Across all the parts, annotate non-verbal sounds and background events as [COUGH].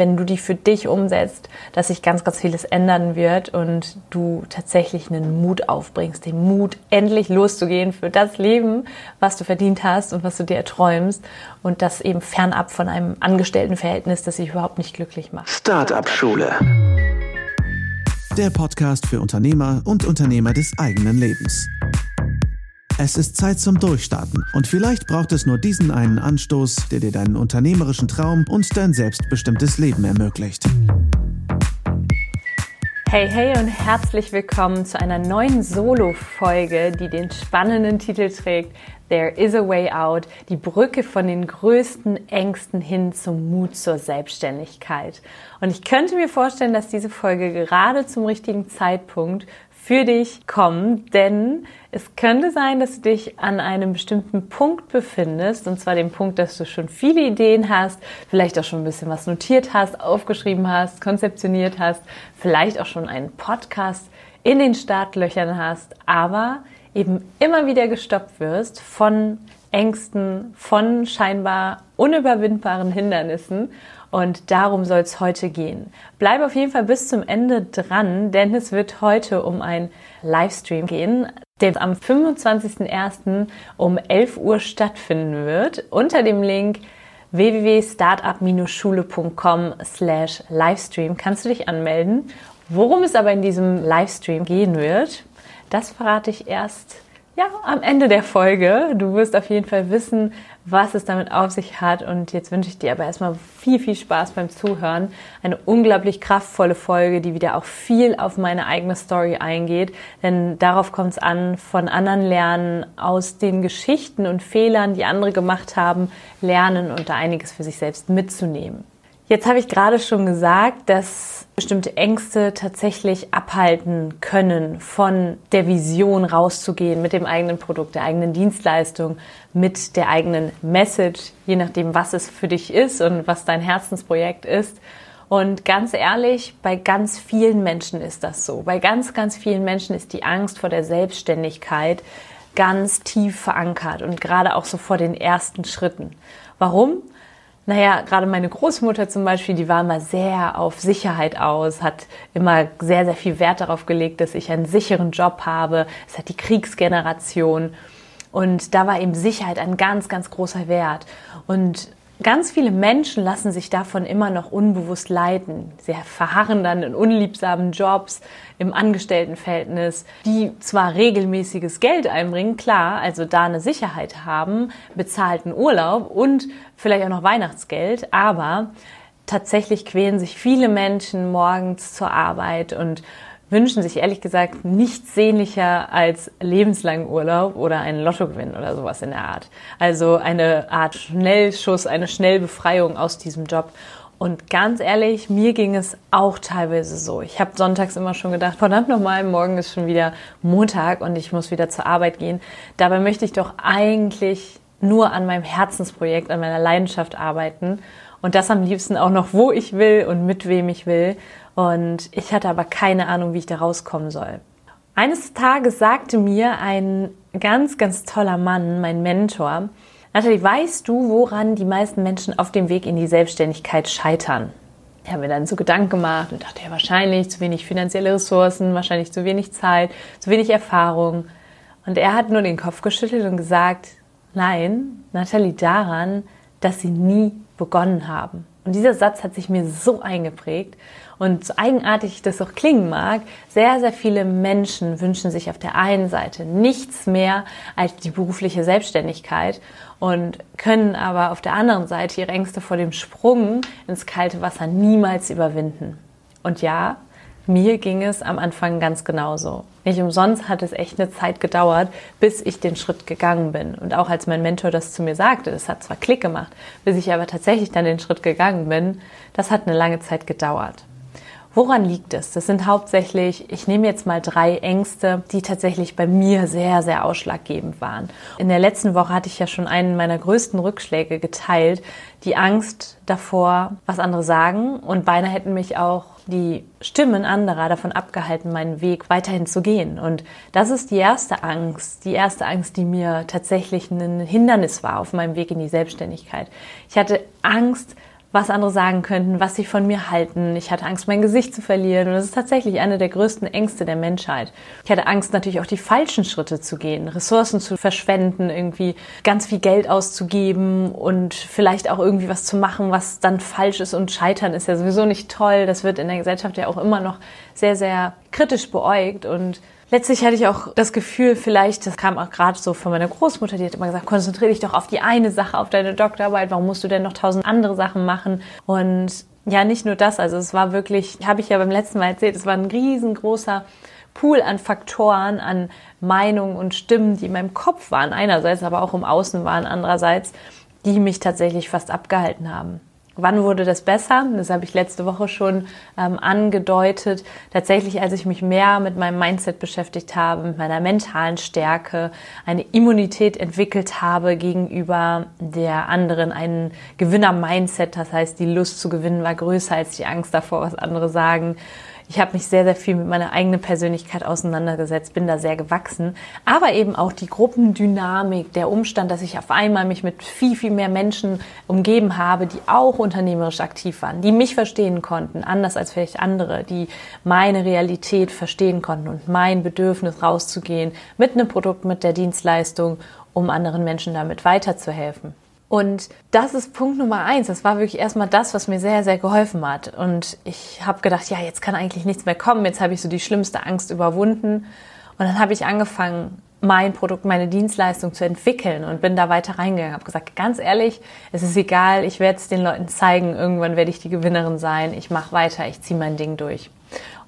wenn du die für dich umsetzt, dass sich ganz, ganz vieles ändern wird und du tatsächlich einen Mut aufbringst, den Mut, endlich loszugehen für das Leben, was du verdient hast und was du dir erträumst und das eben fernab von einem Angestelltenverhältnis, das sich überhaupt nicht glücklich macht. Startup Schule. Der Podcast für Unternehmer und Unternehmer des eigenen Lebens. Es ist Zeit zum Durchstarten und vielleicht braucht es nur diesen einen Anstoß, der dir deinen unternehmerischen Traum und dein selbstbestimmtes Leben ermöglicht. Hey, hey und herzlich willkommen zu einer neuen Solo-Folge, die den spannenden Titel trägt There is a way out, die Brücke von den größten Ängsten hin zum Mut zur Selbstständigkeit. Und ich könnte mir vorstellen, dass diese Folge gerade zum richtigen Zeitpunkt für dich kommt, denn es könnte sein, dass du dich an einem bestimmten Punkt befindest, und zwar dem Punkt, dass du schon viele Ideen hast, vielleicht auch schon ein bisschen was notiert hast, aufgeschrieben hast, konzeptioniert hast, vielleicht auch schon einen Podcast in den Startlöchern hast, aber eben immer wieder gestoppt wirst von Ängsten, von scheinbar unüberwindbaren Hindernissen und darum soll es heute gehen. Bleib auf jeden Fall bis zum Ende dran, denn es wird heute um ein Livestream gehen, der am 25.01. um 11 Uhr stattfinden wird. Unter dem Link www.startup-schule.com slash Livestream kannst du dich anmelden. Worum es aber in diesem Livestream gehen wird, das verrate ich erst ja, am Ende der Folge. Du wirst auf jeden Fall wissen, was es damit auf sich hat. Und jetzt wünsche ich dir aber erstmal viel, viel Spaß beim Zuhören. Eine unglaublich kraftvolle Folge, die wieder auch viel auf meine eigene Story eingeht. Denn darauf kommt es an, von anderen lernen, aus den Geschichten und Fehlern, die andere gemacht haben, lernen und da einiges für sich selbst mitzunehmen. Jetzt habe ich gerade schon gesagt, dass bestimmte Ängste tatsächlich abhalten können, von der Vision rauszugehen mit dem eigenen Produkt, der eigenen Dienstleistung, mit der eigenen Message, je nachdem, was es für dich ist und was dein Herzensprojekt ist. Und ganz ehrlich, bei ganz vielen Menschen ist das so. Bei ganz, ganz vielen Menschen ist die Angst vor der Selbstständigkeit ganz tief verankert und gerade auch so vor den ersten Schritten. Warum? Naja, gerade meine Großmutter zum Beispiel, die war immer sehr auf Sicherheit aus, hat immer sehr, sehr viel Wert darauf gelegt, dass ich einen sicheren Job habe. Es hat die Kriegsgeneration. Und da war eben Sicherheit ein ganz, ganz großer Wert. Und Ganz viele Menschen lassen sich davon immer noch unbewusst leiten. Sie verharren dann in unliebsamen Jobs, im Angestelltenverhältnis, die zwar regelmäßiges Geld einbringen, klar, also da eine Sicherheit haben, bezahlten Urlaub und vielleicht auch noch Weihnachtsgeld, aber tatsächlich quälen sich viele Menschen morgens zur Arbeit und wünschen sich ehrlich gesagt nichts sehnlicher als lebenslangen Urlaub oder einen Lottogewinn oder sowas in der Art. Also eine Art Schnellschuss, eine Schnellbefreiung aus diesem Job. Und ganz ehrlich, mir ging es auch teilweise so. Ich habe sonntags immer schon gedacht, verdammt nochmal, morgen ist schon wieder Montag und ich muss wieder zur Arbeit gehen. Dabei möchte ich doch eigentlich nur an meinem Herzensprojekt, an meiner Leidenschaft arbeiten. Und das am liebsten auch noch, wo ich will und mit wem ich will. Und ich hatte aber keine Ahnung, wie ich da rauskommen soll. Eines Tages sagte mir ein ganz, ganz toller Mann, mein Mentor, Nathalie, weißt du, woran die meisten Menschen auf dem Weg in die Selbstständigkeit scheitern? Ich habe mir dann so Gedanken gemacht und dachte, ja, wahrscheinlich zu wenig finanzielle Ressourcen, wahrscheinlich zu wenig Zeit, zu wenig Erfahrung. Und er hat nur den Kopf geschüttelt und gesagt, nein, Nathalie, daran, dass sie nie begonnen haben. Und dieser Satz hat sich mir so eingeprägt. Und so eigenartig das auch klingen mag, sehr, sehr viele Menschen wünschen sich auf der einen Seite nichts mehr als die berufliche Selbstständigkeit und können aber auf der anderen Seite ihre Ängste vor dem Sprung ins kalte Wasser niemals überwinden. Und ja, mir ging es am Anfang ganz genauso. Nicht umsonst hat es echt eine Zeit gedauert, bis ich den Schritt gegangen bin. Und auch als mein Mentor das zu mir sagte, das hat zwar Klick gemacht, bis ich aber tatsächlich dann den Schritt gegangen bin, das hat eine lange Zeit gedauert. Woran liegt es? Das sind hauptsächlich, ich nehme jetzt mal drei Ängste, die tatsächlich bei mir sehr, sehr ausschlaggebend waren. In der letzten Woche hatte ich ja schon einen meiner größten Rückschläge geteilt. Die Angst davor, was andere sagen und beinahe hätten mich auch die Stimmen anderer davon abgehalten, meinen Weg weiterhin zu gehen. Und das ist die erste Angst, die erste Angst, die mir tatsächlich ein Hindernis war auf meinem Weg in die Selbstständigkeit. Ich hatte Angst, was andere sagen könnten, was sie von mir halten. Ich hatte Angst, mein Gesicht zu verlieren. Und das ist tatsächlich eine der größten Ängste der Menschheit. Ich hatte Angst, natürlich auch die falschen Schritte zu gehen, Ressourcen zu verschwenden, irgendwie ganz viel Geld auszugeben und vielleicht auch irgendwie was zu machen, was dann falsch ist. Und scheitern ist ja sowieso nicht toll. Das wird in der Gesellschaft ja auch immer noch sehr, sehr kritisch beäugt. Und letztlich hatte ich auch das Gefühl, vielleicht, das kam auch gerade so von meiner Großmutter, die hat immer gesagt, konzentriere dich doch auf die eine Sache, auf deine Doktorarbeit, warum musst du denn noch tausend andere Sachen machen? Und ja, nicht nur das, also es war wirklich, habe ich ja beim letzten Mal erzählt, es war ein riesengroßer Pool an Faktoren, an Meinungen und Stimmen, die in meinem Kopf waren, einerseits, aber auch im Außen waren, andererseits, die mich tatsächlich fast abgehalten haben. Wann wurde das besser? Das habe ich letzte Woche schon ähm, angedeutet. Tatsächlich, als ich mich mehr mit meinem Mindset beschäftigt habe, mit meiner mentalen Stärke, eine Immunität entwickelt habe gegenüber der anderen, ein Gewinner-Mindset, das heißt, die Lust zu gewinnen war größer als die Angst davor, was andere sagen ich habe mich sehr, sehr viel mit meiner eigenen Persönlichkeit auseinandergesetzt, bin da sehr gewachsen. Aber eben auch die Gruppendynamik, der Umstand, dass ich auf einmal mich mit viel, viel mehr Menschen umgeben habe, die auch unternehmerisch aktiv waren, die mich verstehen konnten, anders als vielleicht andere, die meine Realität verstehen konnten und mein Bedürfnis rauszugehen mit einem Produkt, mit der Dienstleistung, um anderen Menschen damit weiterzuhelfen. Und das ist Punkt Nummer eins. Das war wirklich erstmal das, was mir sehr, sehr geholfen hat. Und ich habe gedacht, ja, jetzt kann eigentlich nichts mehr kommen. Jetzt habe ich so die schlimmste Angst überwunden. Und dann habe ich angefangen, mein Produkt, meine Dienstleistung zu entwickeln und bin da weiter reingegangen. Habe gesagt, ganz ehrlich, es ist egal, ich werde es den Leuten zeigen. Irgendwann werde ich die Gewinnerin sein. Ich mache weiter, ich ziehe mein Ding durch.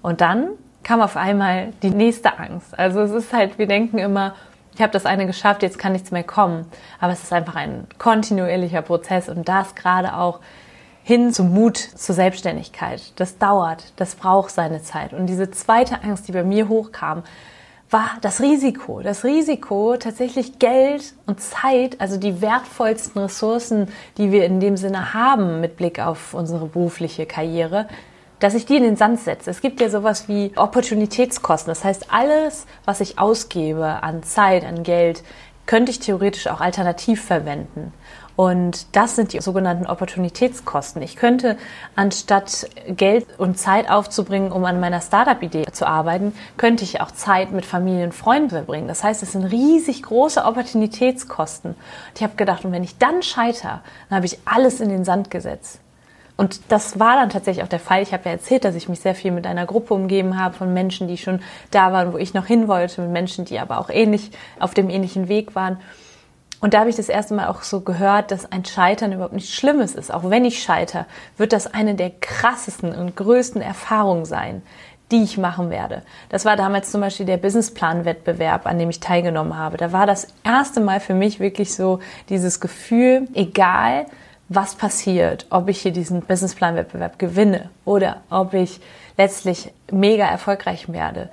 Und dann kam auf einmal die nächste Angst. Also es ist halt, wir denken immer, ich habe das eine geschafft, jetzt kann nichts mehr kommen. Aber es ist einfach ein kontinuierlicher Prozess und das gerade auch hin zum Mut zur Selbstständigkeit. Das dauert, das braucht seine Zeit. Und diese zweite Angst, die bei mir hochkam, war das Risiko. Das Risiko, tatsächlich Geld und Zeit, also die wertvollsten Ressourcen, die wir in dem Sinne haben mit Blick auf unsere berufliche Karriere, dass ich die in den Sand setze. Es gibt ja sowas wie Opportunitätskosten. Das heißt, alles, was ich ausgebe an Zeit, an Geld, könnte ich theoretisch auch alternativ verwenden. Und das sind die sogenannten Opportunitätskosten. Ich könnte, anstatt Geld und Zeit aufzubringen, um an meiner Startup-Idee zu arbeiten, könnte ich auch Zeit mit Familie und Freunden verbringen. Das heißt, es sind riesig große Opportunitätskosten. Und ich habe gedacht, und wenn ich dann scheitere, dann habe ich alles in den Sand gesetzt. Und das war dann tatsächlich auch der Fall. Ich habe ja erzählt, dass ich mich sehr viel mit einer Gruppe umgeben habe von Menschen, die schon da waren, wo ich noch hin wollte, mit Menschen, die aber auch ähnlich auf dem ähnlichen Weg waren. Und da habe ich das erste Mal auch so gehört, dass ein Scheitern überhaupt nichts Schlimmes ist. Auch wenn ich scheiter, wird das eine der krassesten und größten Erfahrungen sein, die ich machen werde. Das war damals zum Beispiel der Businessplan-Wettbewerb, an dem ich teilgenommen habe. Da war das erste Mal für mich wirklich so dieses Gefühl, egal was passiert, ob ich hier diesen Businessplan-Wettbewerb gewinne oder ob ich letztlich mega erfolgreich werde.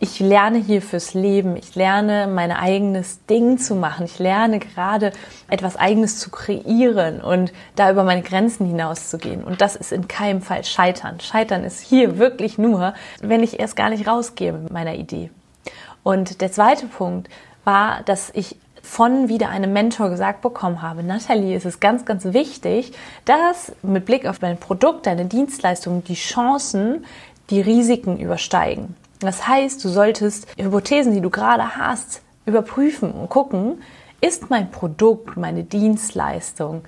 Ich lerne hier fürs Leben. Ich lerne mein eigenes Ding zu machen. Ich lerne gerade etwas eigenes zu kreieren und da über meine Grenzen hinauszugehen. Und das ist in keinem Fall Scheitern. Scheitern ist hier wirklich nur, wenn ich erst gar nicht rausgehe mit meiner Idee. Und der zweite Punkt war, dass ich von wieder einem Mentor gesagt bekommen habe, Nathalie, es ist ganz, ganz wichtig, dass mit Blick auf dein Produkt, deine Dienstleistung, die Chancen die Risiken übersteigen. Das heißt, du solltest Hypothesen, die du gerade hast, überprüfen und gucken, ist mein Produkt, meine Dienstleistung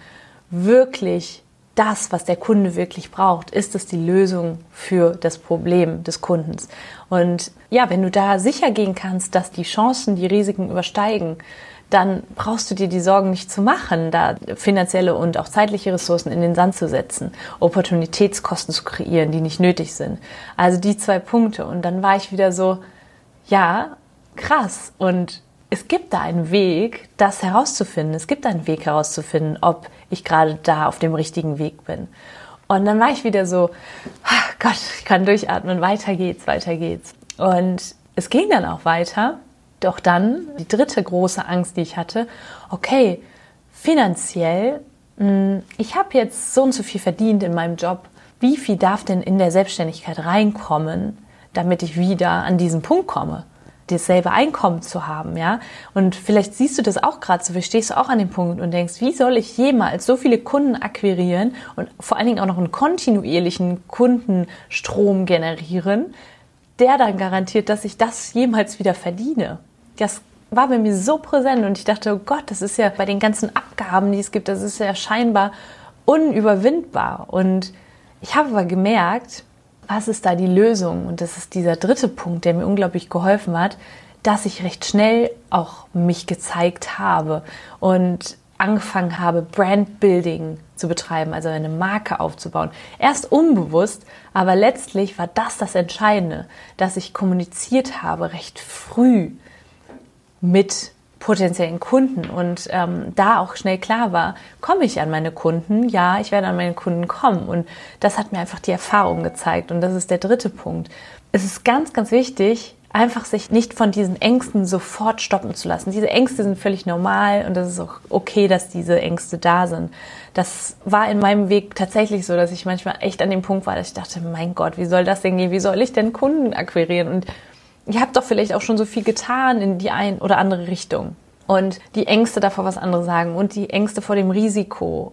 wirklich das, was der Kunde wirklich braucht? Ist es die Lösung für das Problem des Kundens? Und ja, wenn du da sicher gehen kannst, dass die Chancen die Risiken übersteigen, dann brauchst du dir die Sorgen nicht zu machen, da finanzielle und auch zeitliche Ressourcen in den Sand zu setzen, Opportunitätskosten zu kreieren, die nicht nötig sind. Also die zwei Punkte. Und dann war ich wieder so, ja, krass. Und es gibt da einen Weg, das herauszufinden. Es gibt einen Weg herauszufinden, ob ich gerade da auf dem richtigen Weg bin. Und dann war ich wieder so, ach Gott, ich kann durchatmen, weiter geht's, weiter geht's. Und es ging dann auch weiter. Doch dann die dritte große Angst, die ich hatte, okay, finanziell, hm, ich habe jetzt so und so viel verdient in meinem Job. Wie viel darf denn in der Selbstständigkeit reinkommen, damit ich wieder an diesen Punkt komme? dasselbe Einkommen zu haben, ja. Und vielleicht siehst du das auch gerade so, wie stehst du auch an dem Punkt und denkst, wie soll ich jemals so viele Kunden akquirieren und vor allen Dingen auch noch einen kontinuierlichen Kundenstrom generieren, der dann garantiert, dass ich das jemals wieder verdiene. Das war bei mir so präsent und ich dachte, oh Gott, das ist ja bei den ganzen Abgaben, die es gibt, das ist ja scheinbar unüberwindbar. Und ich habe aber gemerkt, was ist da die Lösung? Und das ist dieser dritte Punkt, der mir unglaublich geholfen hat, dass ich recht schnell auch mich gezeigt habe und angefangen habe, Brandbuilding zu betreiben, also eine Marke aufzubauen. Erst unbewusst, aber letztlich war das das Entscheidende, dass ich kommuniziert habe recht früh mit potenziellen Kunden und ähm, da auch schnell klar war, komme ich an meine Kunden? Ja, ich werde an meine Kunden kommen und das hat mir einfach die Erfahrung gezeigt und das ist der dritte Punkt. Es ist ganz, ganz wichtig, einfach sich nicht von diesen Ängsten sofort stoppen zu lassen. Diese Ängste sind völlig normal und das ist auch okay, dass diese Ängste da sind. Das war in meinem Weg tatsächlich so, dass ich manchmal echt an dem Punkt war, dass ich dachte, mein Gott, wie soll das denn gehen? Wie soll ich denn Kunden akquirieren? Und ihr habt doch vielleicht auch schon so viel getan in die ein oder andere Richtung. Und die Ängste davor, was andere sagen und die Ängste vor dem Risiko,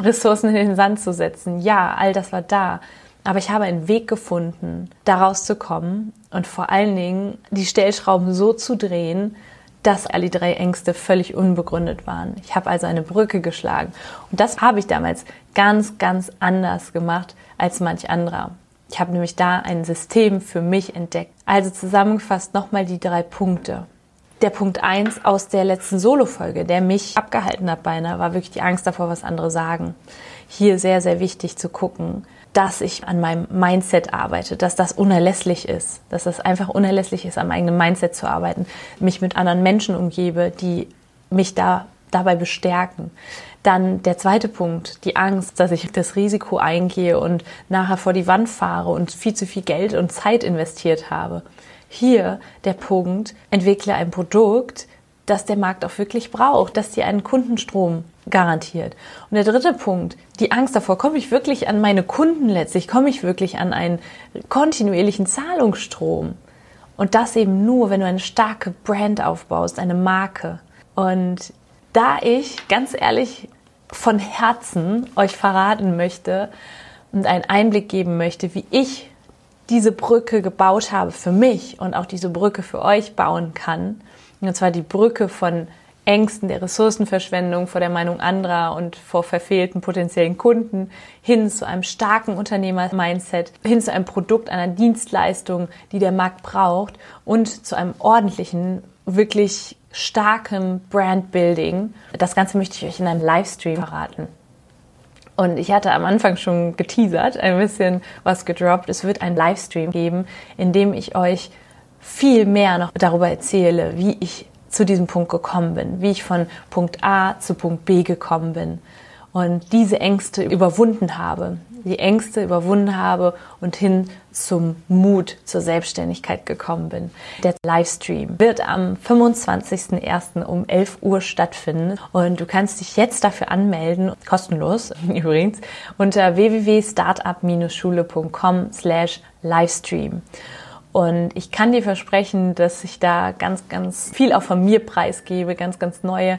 Ressourcen in den Sand zu setzen, ja, all das war da. Aber ich habe einen Weg gefunden, daraus zu kommen und vor allen Dingen die Stellschrauben so zu drehen, dass alle drei Ängste völlig unbegründet waren. Ich habe also eine Brücke geschlagen. Und das habe ich damals ganz, ganz anders gemacht als manch anderer. Ich habe nämlich da ein System für mich entdeckt. Also zusammengefasst nochmal die drei Punkte. Der Punkt eins aus der letzten Solo-Folge, der mich abgehalten hat beinahe, war wirklich die Angst davor, was andere sagen. Hier sehr, sehr wichtig zu gucken, dass ich an meinem Mindset arbeite, dass das unerlässlich ist, dass das einfach unerlässlich ist, am eigenen Mindset zu arbeiten, mich mit anderen Menschen umgebe, die mich da dabei bestärken. Dann der zweite Punkt, die Angst, dass ich das Risiko eingehe und nachher vor die Wand fahre und viel zu viel Geld und Zeit investiert habe. Hier der Punkt, entwickle ein Produkt, das der Markt auch wirklich braucht, dass dir einen Kundenstrom garantiert. Und der dritte Punkt, die Angst davor, komme ich wirklich an meine Kunden letztlich, komme ich wirklich an einen kontinuierlichen Zahlungsstrom. Und das eben nur, wenn du eine starke Brand aufbaust, eine Marke. Und da ich ganz ehrlich von Herzen euch verraten möchte und einen Einblick geben möchte, wie ich diese Brücke gebaut habe für mich und auch diese Brücke für euch bauen kann, und zwar die Brücke von Ängsten der Ressourcenverschwendung, vor der Meinung anderer und vor verfehlten potenziellen Kunden hin zu einem starken Unternehmer-Mindset, hin zu einem Produkt, einer Dienstleistung, die der Markt braucht und zu einem ordentlichen, wirklich starken Brandbuilding. Das Ganze möchte ich euch in einem Livestream verraten. Und ich hatte am Anfang schon geteasert, ein bisschen was gedroppt. Es wird ein Livestream geben, in dem ich euch viel mehr noch darüber erzähle, wie ich zu diesem Punkt gekommen bin, wie ich von Punkt A zu Punkt B gekommen bin und diese Ängste überwunden habe, die Ängste überwunden habe und hin zum Mut zur Selbstständigkeit gekommen bin. Der Livestream wird am 25.01. um 11 Uhr stattfinden und du kannst dich jetzt dafür anmelden, kostenlos [LAUGHS] übrigens, unter www.startup-schule.com slash Livestream. Und ich kann dir versprechen, dass ich da ganz, ganz viel auch von mir preisgebe, ganz, ganz neue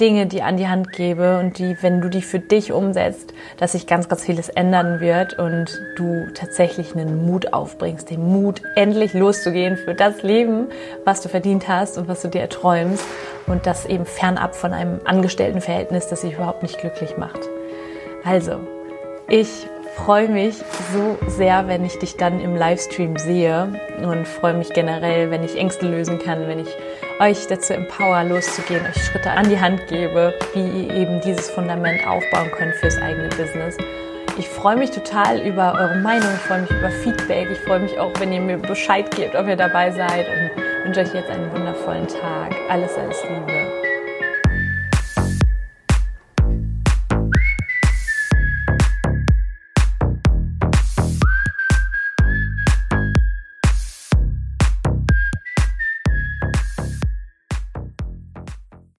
Dinge, die an die Hand gebe und die, wenn du die für dich umsetzt, dass sich ganz, ganz vieles ändern wird und du tatsächlich einen Mut aufbringst, den Mut, endlich loszugehen für das Leben, was du verdient hast und was du dir erträumst und das eben fernab von einem Angestelltenverhältnis, das sich überhaupt nicht glücklich macht. Also, ich freue mich so sehr, wenn ich dich dann im Livestream sehe und freue mich generell, wenn ich Ängste lösen kann, wenn ich euch dazu empower, loszugehen, euch Schritte an die Hand gebe, wie ihr eben dieses Fundament aufbauen könnt fürs eigene Business. Ich freue mich total über eure Meinung, ich freue mich über Feedback, ich freue mich auch, wenn ihr mir Bescheid gebt, ob ihr dabei seid und wünsche euch jetzt einen wundervollen Tag. Alles, alles Liebe.